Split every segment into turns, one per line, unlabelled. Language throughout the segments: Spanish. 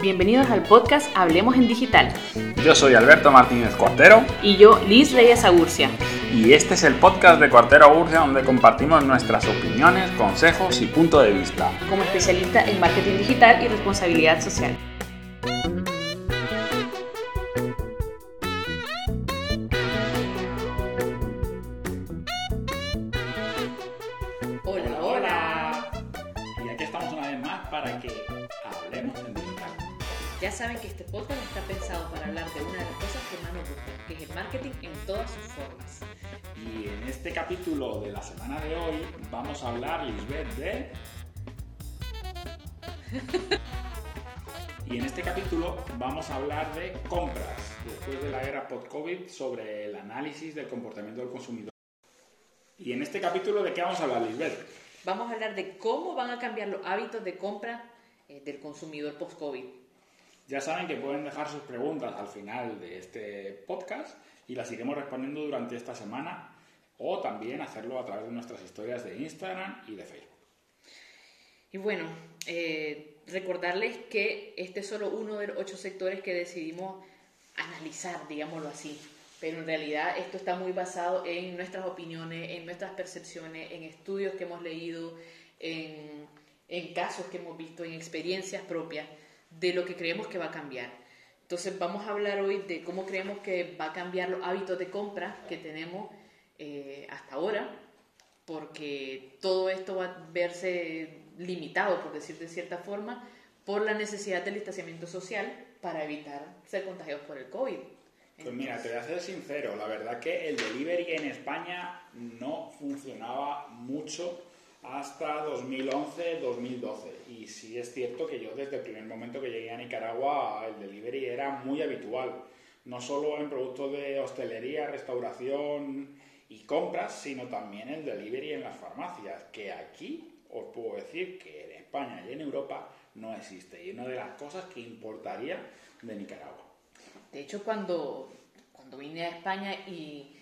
Bienvenidos al podcast Hablemos en Digital.
Yo soy Alberto Martínez Cuartero.
Y yo, Liz Reyes Agurcia.
Y este es el podcast de Cuartero Agurcia donde compartimos nuestras opiniones, consejos y punto de vista.
Como especialista en marketing digital y responsabilidad social.
Para que hablemos en digital.
Ya saben que este podcast está pensado para hablar de una de las cosas que más nos gustan, que es el marketing en todas sus formas.
Y en este capítulo de la semana de hoy vamos a hablar, Lisbeth, de... Y en este capítulo vamos a hablar de compras, después de la era post-COVID, sobre el análisis del comportamiento del consumidor. Y en este capítulo, ¿de qué vamos a hablar, Lisbeth?
Vamos a hablar de cómo van a cambiar los hábitos de compra eh, del consumidor post-COVID.
Ya saben que pueden dejar sus preguntas al final de este podcast y las iremos respondiendo durante esta semana o también hacerlo a través de nuestras historias de Instagram y de Facebook.
Y bueno, eh, recordarles que este es solo uno de los ocho sectores que decidimos analizar, digámoslo así. Pero en realidad esto está muy basado en nuestras opiniones, en nuestras percepciones, en estudios que hemos leído, en, casos que hemos visto, en experiencias propias de lo que creemos que va a cambiar. Entonces vamos a hablar hoy de cómo creemos que va a cambiar los hábitos de compra que tenemos eh, hasta ahora, porque todo esto va a verse limitado, por decir de cierta forma, por la necesidad del distanciamiento social para evitar ser contagiados por el COVID.
Pues mira, te voy a ser sincero, la verdad que el delivery en España no funcionaba mucho hasta 2011-2012. Y sí es cierto que yo desde el primer momento que llegué a Nicaragua el delivery era muy habitual. No solo en productos de hostelería, restauración y compras, sino también el delivery en las farmacias, que aquí os puedo decir que en España y en Europa no existe. Y es una de las cosas que importaría de Nicaragua.
De hecho, cuando, cuando vine a España y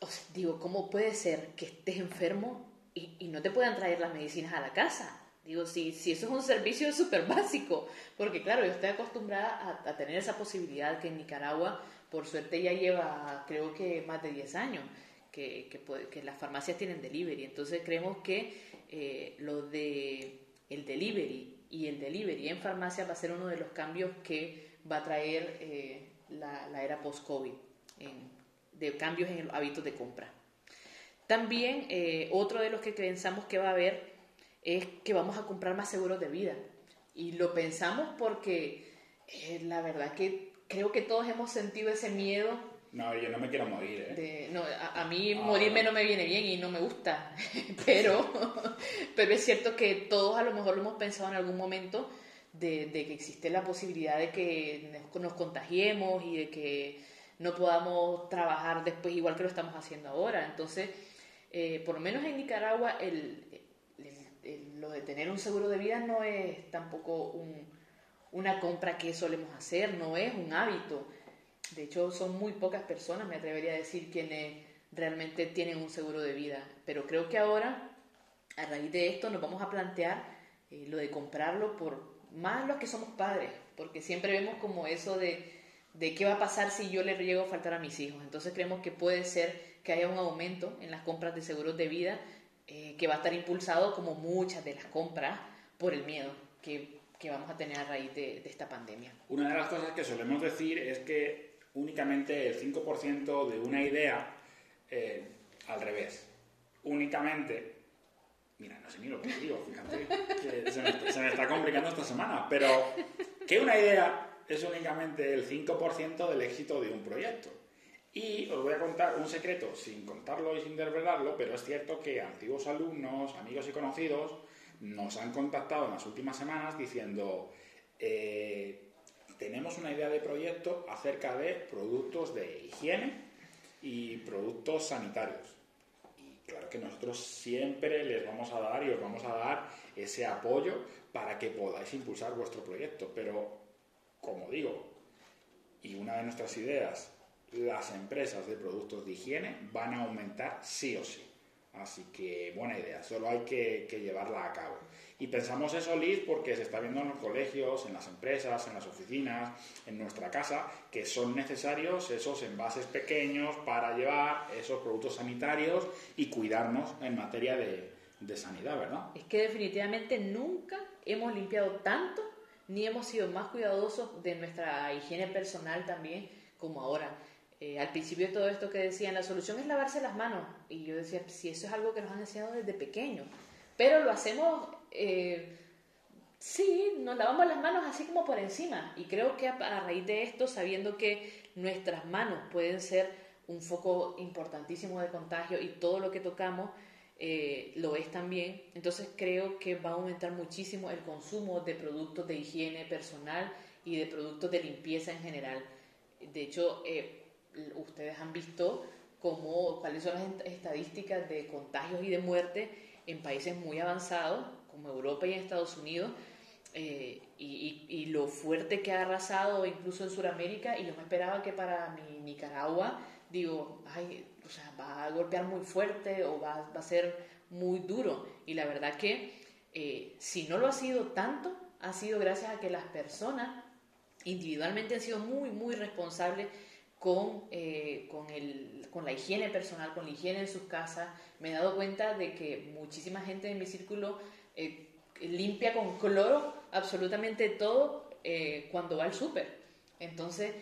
os digo, ¿cómo puede ser que estés enfermo y, y, no te puedan traer las medicinas a la casa? Digo, si, si eso es un servicio súper básico, porque claro, yo estoy acostumbrada a, a, tener esa posibilidad que en Nicaragua, por suerte ya lleva, creo que más de 10 años, que, que, que las farmacias tienen delivery. Entonces creemos que eh, lo de el delivery y el delivery en farmacia va a ser uno de los cambios que va a traer eh, la, la, era post-COVID, de cambios en los hábitos de compra. También eh, otro de los que pensamos que va a haber es que vamos a comprar más seguros de vida. Y lo pensamos porque eh, la verdad que creo que todos hemos sentido ese miedo.
No, yo no me quiero morir. ¿eh?
De, no, a, a mí ah, morirme no me viene bien y no me gusta. pero, pero es cierto que todos a lo mejor lo hemos pensado en algún momento de, que existe la posibilidad de que nos contagiemos y de que no podamos trabajar después igual que lo estamos haciendo ahora. Entonces, eh, por lo menos en Nicaragua, el, lo de tener un seguro de vida no es tampoco un, una compra que solemos hacer, no es un hábito. De hecho, son muy pocas personas, me atrevería a decir, quienes realmente tienen un seguro de vida. Pero creo que ahora, a raíz de esto, nos vamos a plantear eh, lo de comprarlo por más los que somos padres, porque siempre vemos como eso de, de qué va a pasar si yo le llego a faltar a mis hijos. Entonces creemos que puede ser que haya un aumento en las compras de seguros de vida eh, que va a estar impulsado como muchas de las compras por el miedo que, que vamos a tener a raíz de, esta pandemia.
Una de las cosas que solemos decir es que únicamente el 5% de una idea, eh, al revés, únicamente, mira, no sé ni lo que digo, fíjate, se, me, se me está complicando esta semana, pero que una idea es únicamente el 5% del éxito de un proyecto. Y os voy a contar un secreto, sin contarlo y sin desvelarlo, pero es cierto que antiguos alumnos, amigos y conocidos nos han contactado en las últimas semanas diciendo, eh, tenemos una idea de proyecto acerca de productos de higiene y productos sanitarios. Claro que nosotros siempre les vamos a dar y os vamos a dar ese apoyo para que podáis impulsar vuestro proyecto. Pero, como digo, y una de nuestras ideas las empresas de productos de higiene van a aumentar sí o sí. Así que buena idea, solo hay que, llevarla a cabo. Y pensamos eso, Liz, porque se está viendo en los colegios, en las empresas, en las oficinas, en nuestra casa, que son necesarios esos envases pequeños para llevar esos productos sanitarios y cuidarnos en materia de, de sanidad, ¿verdad?
Es que definitivamente nunca hemos limpiado tanto ni hemos sido más cuidadosos de nuestra higiene personal también como ahora. Eh, al principio todo esto que decían, la solución es lavarse las manos. Y yo decía, si eso es algo que nos han enseñado desde pequeño. Pero lo hacemos, eh, sí, nos lavamos las manos así como por encima. Y creo que a, a raíz de esto, sabiendo que nuestras manos pueden ser un foco importantísimo de contagio y todo lo que tocamos eh, lo es también, entonces creo que va a aumentar muchísimo el consumo de productos de higiene personal y de productos de limpieza en general. De hecho, ustedes han visto cómo, cuáles son las estadísticas de contagios y de muerte en países muy avanzados, como Europa y Estados Unidos, eh, y, lo fuerte que ha arrasado incluso en Sudamérica, y yo me esperaba que para Nicaragua, digo, ay, o sea, va a golpear muy fuerte o va, va a ser muy duro. Y la verdad que eh, si no lo ha sido tanto, ha sido gracias a que las personas individualmente han sido muy, muy responsables con, eh, con, el, con, la higiene personal, con la higiene en sus casas. Me he dado cuenta de que muchísima gente en mi círculo eh, limpia con cloro absolutamente todo eh, cuando va al súper. Entonces,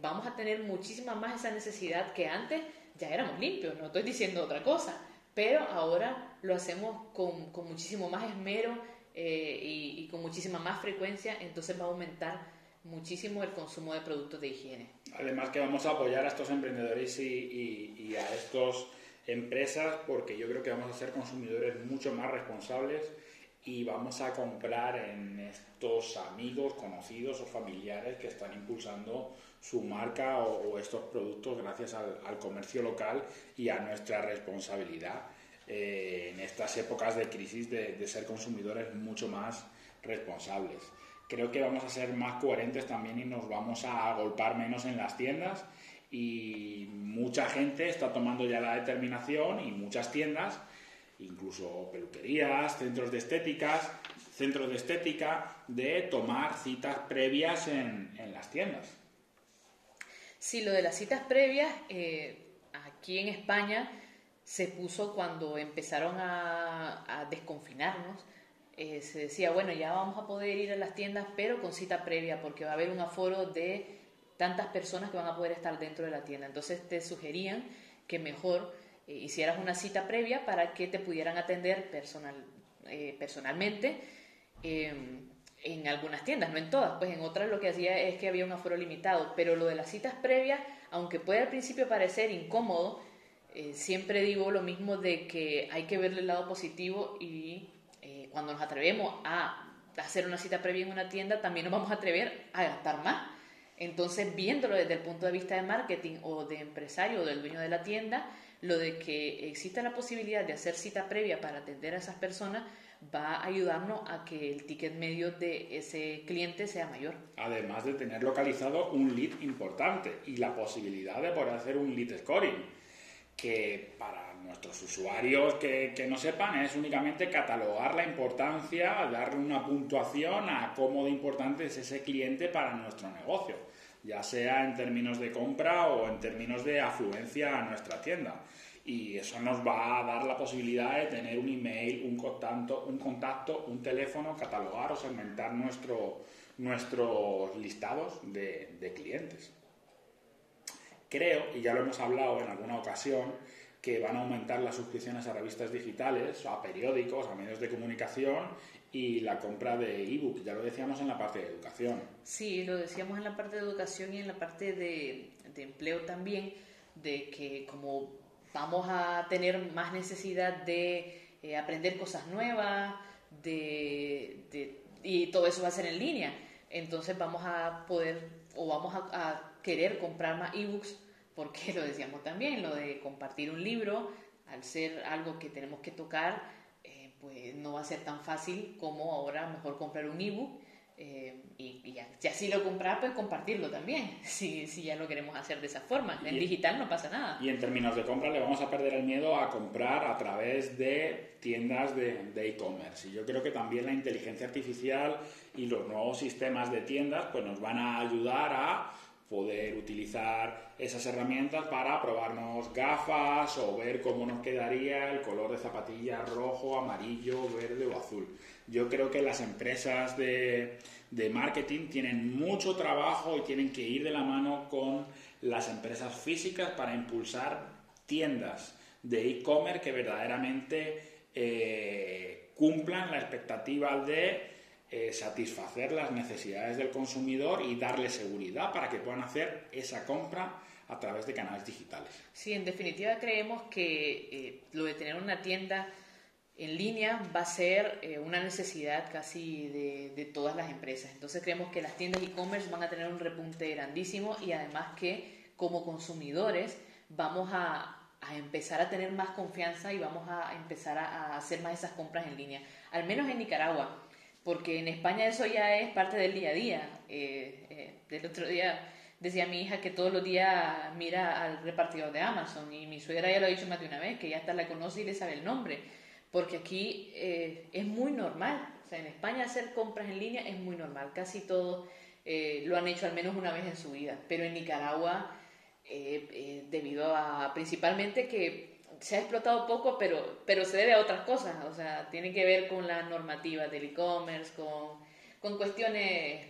vamos a tener muchísima más esa necesidad que antes ya éramos limpios, no estoy diciendo otra cosa, pero ahora lo hacemos con, con muchísimo más esmero y, y con muchísima más frecuencia, entonces va a aumentar muchísimo el consumo de productos de higiene.
Además que vamos a apoyar a estos emprendedores y, a estas empresas porque yo creo que vamos a ser consumidores mucho más responsables y vamos a comprar en estos amigos, conocidos o familiares que están impulsando su marca o, estos productos gracias al, comercio local y a nuestra responsabilidad eh, en estas épocas de crisis de ser consumidores mucho más responsables creo que vamos a ser más coherentes también y nos vamos a agolpar menos en las tiendas y mucha gente está tomando ya la determinación y muchas tiendas, incluso peluquerías, centros de estéticas, centros de estética, de tomar citas previas en, las tiendas.
Sí, lo de las citas previas, eh, aquí en España se puso cuando empezaron a desconfinarnos eh, se decía, bueno, ya vamos a poder ir a las tiendas, pero con cita previa, porque va a haber un aforo de tantas personas que van a poder estar dentro de la tienda. Entonces te sugerían que mejor eh, hicieras una cita previa para que te pudieran atender personal, eh, personalmente em, en algunas tiendas, no en todas, pues en otras lo que hacía es que había un aforo limitado, pero lo de las citas previas, aunque puede al principio parecer incómodo, siempre digo lo mismo de que hay que verle el lado positivo y cuando nos atrevemos a hacer una cita previa en una tienda, también nos vamos a atrever a gastar más. Entonces, viéndolo desde el punto de vista de marketing o de empresario o del dueño de la tienda, lo de que exista la posibilidad de hacer cita previa para atender a esas personas va a ayudarnos a que el ticket medio de ese cliente sea mayor.
Además de tener localizado un lead importante y la posibilidad de poder hacer un lead scoring, que para nuestros usuarios que, que, no sepan es únicamente catalogar la importancia, darle una puntuación a cómo de importante es ese cliente para nuestro negocio, ya sea en términos de compra o en términos de afluencia a nuestra tienda. Y eso nos va a dar la posibilidad de tener un email, un contacto, un, contacto, un teléfono, catalogar o segmentar nuestro, nuestros listados de, de clientes. Creo, y ya lo hemos hablado en alguna ocasión, que van a aumentar las suscripciones a revistas digitales, a periódicos, a medios de comunicación y la compra de ebook. Ya lo decíamos en la parte de educación.
Sí, lo decíamos en la parte de educación y en la parte de, empleo también, de que como vamos a tener más necesidad de eh, aprender cosas nuevas, de, y todo eso va a ser en línea. Entonces vamos a poder o vamos a, a querer comprar más ebooks porque lo decíamos también, lo de compartir un libro, al ser algo que tenemos que tocar, eh, pues no va a ser tan fácil como ahora mejor comprar un ebook Eh, y, ya, si lo compras, pues compartirlo también, si, si ya lo queremos hacer de esa forma. En digital no pasa nada.
Y en términos de compra, le vamos a perder el miedo a comprar a través de tiendas de e-commerce. y yo creo que también la inteligencia artificial y los nuevos sistemas de tiendas pues nos van a ayudar a poder utilizar esas herramientas para probarnos gafas o ver cómo nos quedaría el color de zapatilla rojo, amarillo, verde o azul. Yo creo que las empresas de, de marketing tienen mucho trabajo y tienen que ir de la mano con las empresas físicas para impulsar tiendas de e-commerce que verdaderamente eh, cumplan la expectativa de eh, satisfacer las necesidades del consumidor y darle seguridad para que puedan hacer esa compra a través de canales digitales.
Sí, en definitiva creemos que eh, lo de tener una tienda en línea va a ser eh, una necesidad casi de, todas las empresas. Entonces creemos que las tiendas e-commerce van a tener un repunte grandísimo y además que como consumidores vamos a, empezar a tener más confianza y vamos a empezar a, a hacer más esas compras en línea. Al menos en Nicaragua porque en España eso ya es parte del día a día. Eh, eh, el otro día decía mi hija que todos los días mira al repartidor de Amazon y mi suegra ya lo ha dicho más de una vez, que ya hasta la conoce y le sabe el nombre, porque aquí eh, es muy normal. O sea, en España hacer compras en línea es muy normal, casi todos lo han hecho al menos una vez en su vida, pero en Nicaragua, debido a principalmente que se ha explotado poco, pero, pero se debe a otras cosas, o sea, tiene que ver con la normativa del e-commerce, con, con cuestiones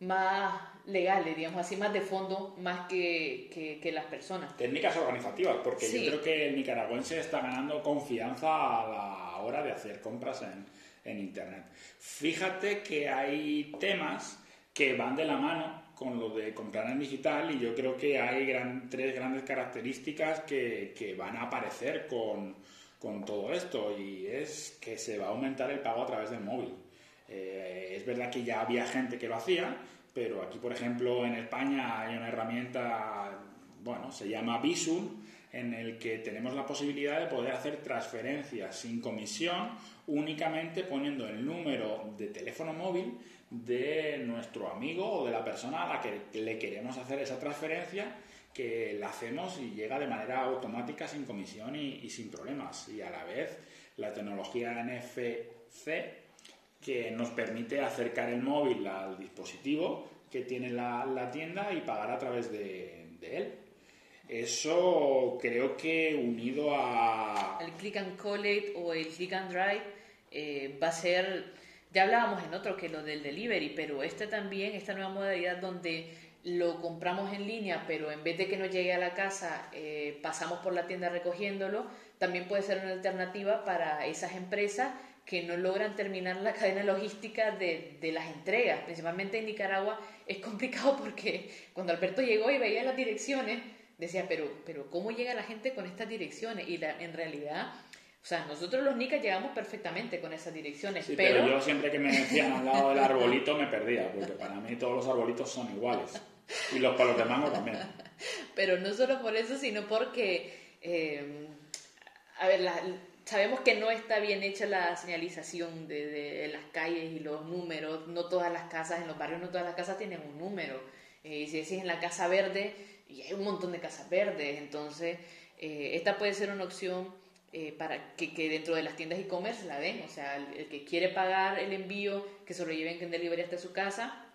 más legales, digamos así, más de fondo, más que, que, las personas.
Técnicas organizativas, porque yo creo que el nicaragüense está ganando confianza a la hora de hacer compras en, en Internet. Fíjate que hay temas que van de la mano con lo de comprar en digital y yo creo que hay tres grandes características que, van a aparecer con, con, todo esto y es que se va a aumentar el pago a través del móvil. Eh, es verdad que ya había gente que lo hacía, pero aquí, por ejemplo, en España hay una herramienta, bueno, se llama Visum, en el que tenemos la posibilidad de poder hacer transferencias sin comisión únicamente poniendo el número de teléfono móvil de nuestro amigo o de la persona a la que le queremos hacer esa transferencia que la hacemos y llega de manera automática sin comisión y, sin problemas. Y a la vez la tecnología NFC que nos permite acercar el móvil al dispositivo que tiene la, tienda y pagar a través de, él. Eso creo que unido a...
El click and collect o el click and drive eh, va a ser ya hablábamos en otro que lo del delivery, pero este también, esta nueva modalidad donde lo compramos en línea, pero en vez de que nos llegue a la casa, eh, pasamos por la tienda recogiéndolo, también puede ser una alternativa para esas empresas que no logran terminar la cadena logística de, de, las entregas. Principalmente en Nicaragua es complicado porque cuando Alberto llegó y veía las direcciones, decía, pero, pero ¿cómo llega la gente con estas direcciones? Y en realidad o sea, nosotros los nicas llegamos perfectamente con esas direcciones,
pero... yo siempre que me decían al lado del arbolito me perdía, porque para mí todos los arbolitos son iguales. Y los palos de mango también.
Pero no solo por eso, sino porque... Eh, a ver, sabemos que no está bien hecha la señalización de, las calles y los números. No todas las casas, en los barrios no todas las casas tienen un número. Eh, si decís en la casa verde, y hay un montón de casas verdes, entonces eh, esta puede ser una opción eh, para que, dentro de las tiendas e-commerce la den. O sea, el, que quiere pagar el envío, que se lo lleven en delivery hasta su casa,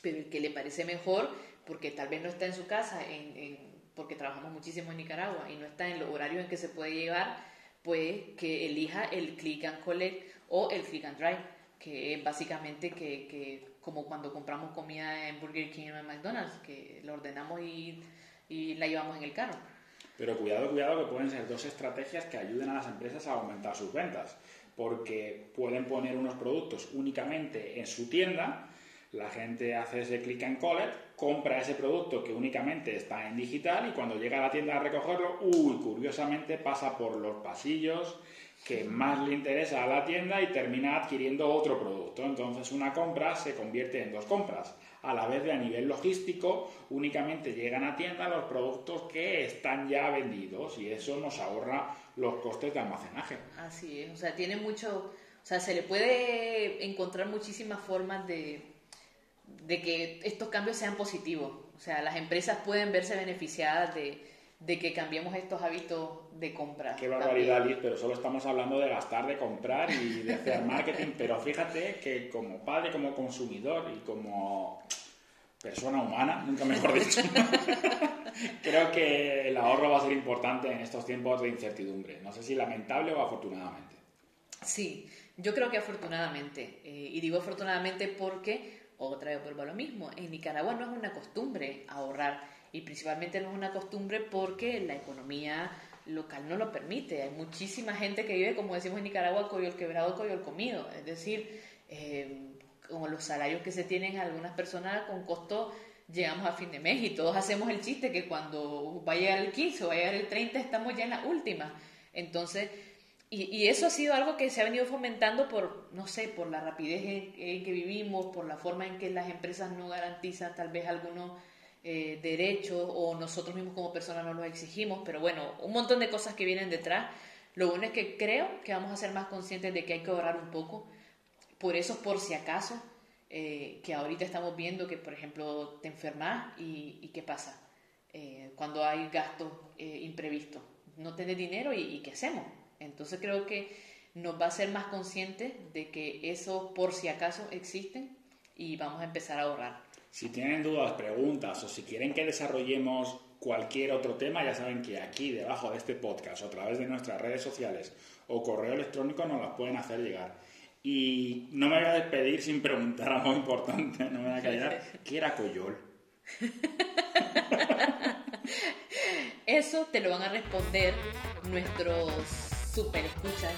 pero el que le parece mejor, porque tal vez no está en su casa, en, porque trabajamos muchísimo en Nicaragua y no está en los horarios en que se puede llevar, pues que elija el click and collect o el click and drive, que es básicamente que como cuando compramos comida en Burger King o en McDonald's, que la ordenamos y, y la llevamos en el carro.
Pero cuidado, cuidado, que pueden ser dos estrategias que ayuden a las empresas a aumentar sus ventas, porque pueden poner unos productos únicamente en su tienda, la gente hace ese click and collect, compra ese producto que únicamente está en digital y cuando llega a la tienda a recogerlo, uy, curiosamente pasa por los pasillos que más le interesa a la tienda y termina adquiriendo otro producto. Entonces una compra se convierte en dos compras a la vez de a nivel logístico únicamente llegan a tienda los productos que están ya vendidos y eso nos ahorra los costes de almacenaje.
Así es, o sea, tiene mucho, O sea, se le puede encontrar muchísimas formas de, de que estos cambios sean positivos. O sea, las empresas pueden verse beneficiadas de, de que cambiemos estos hábitos de compra.
Qué barbaridad, Liz, pero solo estamos hablando de gastar, de comprar y de hacer marketing. pero fíjate que como padre, como consumidor y como persona humana, nunca mejor dicho, creo que el ahorro va a ser importante en estos tiempos de incertidumbre. No sé si lamentable o afortunadamente.
Sí, yo creo que afortunadamente. Eh, y digo afortunadamente porque, otra vez vuelvo a lo mismo, en Nicaragua no es una costumbre ahorrar y principalmente no es una costumbre porque la economía local no lo permite. Hay muchísima gente que vive, como decimos en Nicaragua, el quebrado, el comido. Es decir, eh, como los salarios que se tienen algunas personas con costo, llegamos a fin de mes y todos hacemos el chiste que cuando va a llegar el 15 o va el 30 estamos ya en la última. Entonces, y, eso ha sido algo que se ha venido fomentando por, no sé, por la rapidez en, en que vivimos, por la forma en que las empresas no garantizan tal vez algunos eh, derechos o nosotros mismos como personas no los exigimos, pero bueno, un montón de cosas que vienen detrás. Lo bueno es que creo que vamos a ser más conscientes de que hay que ahorrar un poco, por eso por si acaso, eh, que ahorita estamos viendo que, por ejemplo, te enfermas y, ¿qué pasa? Eh, cuando hay gastos imprevistos, no tenés dinero y, ¿qué hacemos? Entonces creo que nos va a ser más conscientes de que eso por si acaso existen y vamos a empezar a ahorrar.
Si tienen dudas, preguntas o si quieren que desarrollemos cualquier otro tema, ya saben que aquí debajo de este podcast o a través de nuestras redes sociales o correo electrónico nos las pueden hacer llegar. Y no me voy a despedir sin preguntar algo importante, no me voy a callar. ¿Qué era Coyol?
Eso te lo van a responder nuestros super escuchas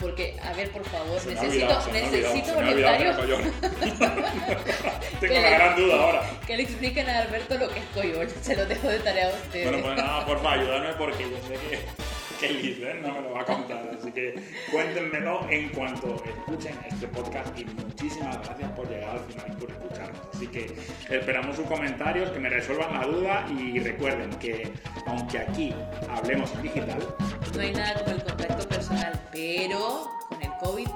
porque, a ver, por favor, necesito, necesito voluntarios.
Tengo una gran duda ahora.
Que le expliquen a Alberto lo que es coyol. Se lo dejo de tarea a ustedes.
Bueno, pues nada, porfa, ayúdame porque yo sé que, que Liz no me lo va a contar. Así que cuéntenmelo en cuanto escuchen este podcast y muchísimas gracias por llegar al final y por escucharnos. Así que esperamos sus comentarios, que me resuelvan la duda y recuerden que aunque aquí hablemos en digital,
no hay nada como el pero con el COVID